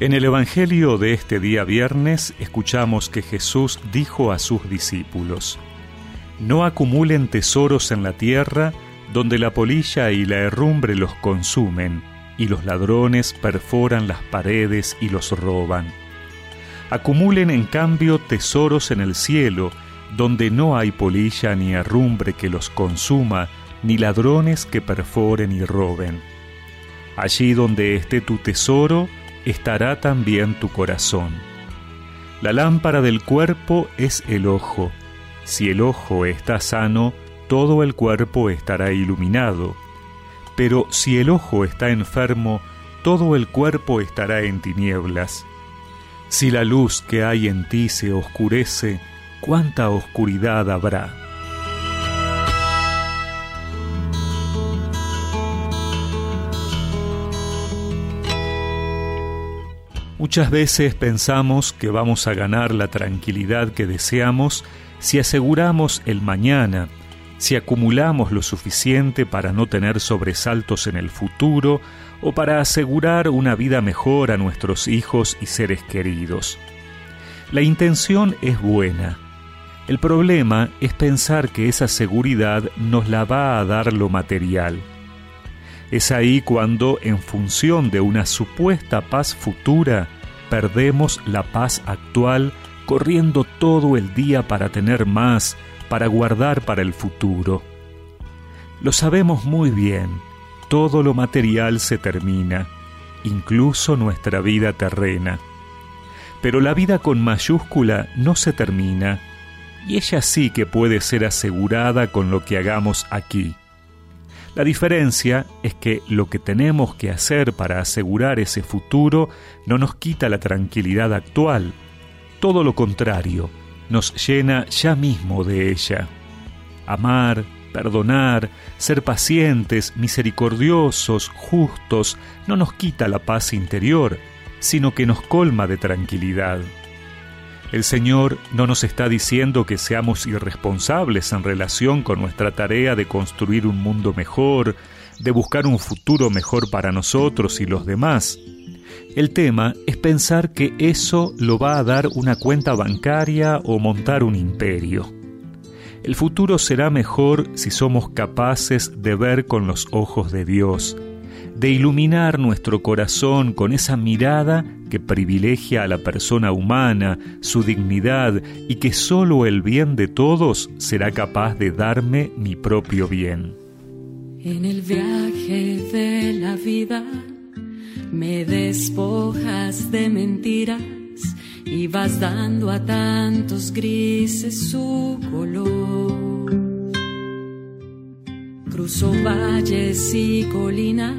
En el Evangelio de este día viernes escuchamos que Jesús dijo a sus discípulos, No acumulen tesoros en la tierra donde la polilla y la herrumbre los consumen y los ladrones perforan las paredes y los roban. Acumulen en cambio tesoros en el cielo donde no hay polilla ni herrumbre que los consuma, ni ladrones que perforen y roben. Allí donde esté tu tesoro, estará también tu corazón. La lámpara del cuerpo es el ojo. Si el ojo está sano, todo el cuerpo estará iluminado. Pero si el ojo está enfermo, todo el cuerpo estará en tinieblas. Si la luz que hay en ti se oscurece, ¿cuánta oscuridad habrá? Muchas veces pensamos que vamos a ganar la tranquilidad que deseamos si aseguramos el mañana, si acumulamos lo suficiente para no tener sobresaltos en el futuro o para asegurar una vida mejor a nuestros hijos y seres queridos. La intención es buena. El problema es pensar que esa seguridad nos la va a dar lo material. Es ahí cuando, en función de una supuesta paz futura, perdemos la paz actual corriendo todo el día para tener más, para guardar para el futuro. Lo sabemos muy bien, todo lo material se termina, incluso nuestra vida terrena. Pero la vida con mayúscula no se termina, y ella sí que puede ser asegurada con lo que hagamos aquí. La diferencia es que lo que tenemos que hacer para asegurar ese futuro no nos quita la tranquilidad actual, todo lo contrario, nos llena ya mismo de ella. Amar, perdonar, ser pacientes, misericordiosos, justos, no nos quita la paz interior, sino que nos colma de tranquilidad. El Señor no nos está diciendo que seamos irresponsables en relación con nuestra tarea de construir un mundo mejor, de buscar un futuro mejor para nosotros y los demás. El tema es pensar que eso lo va a dar una cuenta bancaria o montar un imperio. El futuro será mejor si somos capaces de ver con los ojos de Dios, de iluminar nuestro corazón con esa mirada que privilegia a la persona humana, su dignidad y que sólo el bien de todos será capaz de darme mi propio bien. En el viaje de la vida me despojas de mentiras y vas dando a tantos grises su color. Cruzo valles y colinas,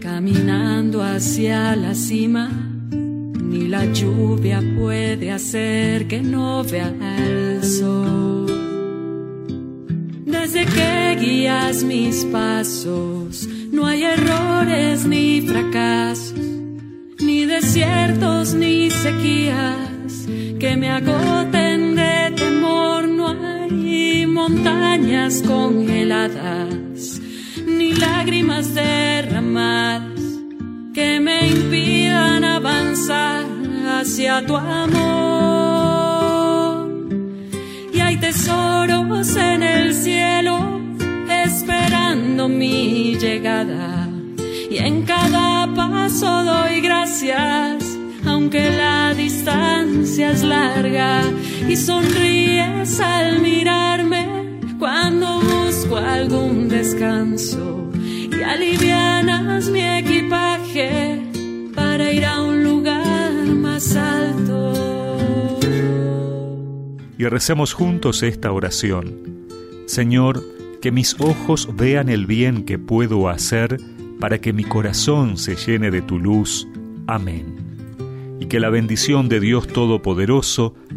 caminando hacia la cima. Ni la lluvia puede hacer que no vea el sol. Desde que guías mis pasos, no hay errores ni fracasos, ni desiertos ni sequías que me agoten montañas congeladas, ni lágrimas derramadas que me impidan avanzar hacia tu amor. Y hay tesoros en el cielo esperando mi llegada. Y en cada paso doy gracias, aunque la distancia es larga. Y sonríes al mirarme busco descanso. Y alivianas mi equipaje para ir a un lugar más alto. Y recemos juntos esta oración. Señor, que mis ojos vean el bien que puedo hacer para que mi corazón se llene de tu luz. Amén. Y que la bendición de Dios Todopoderoso,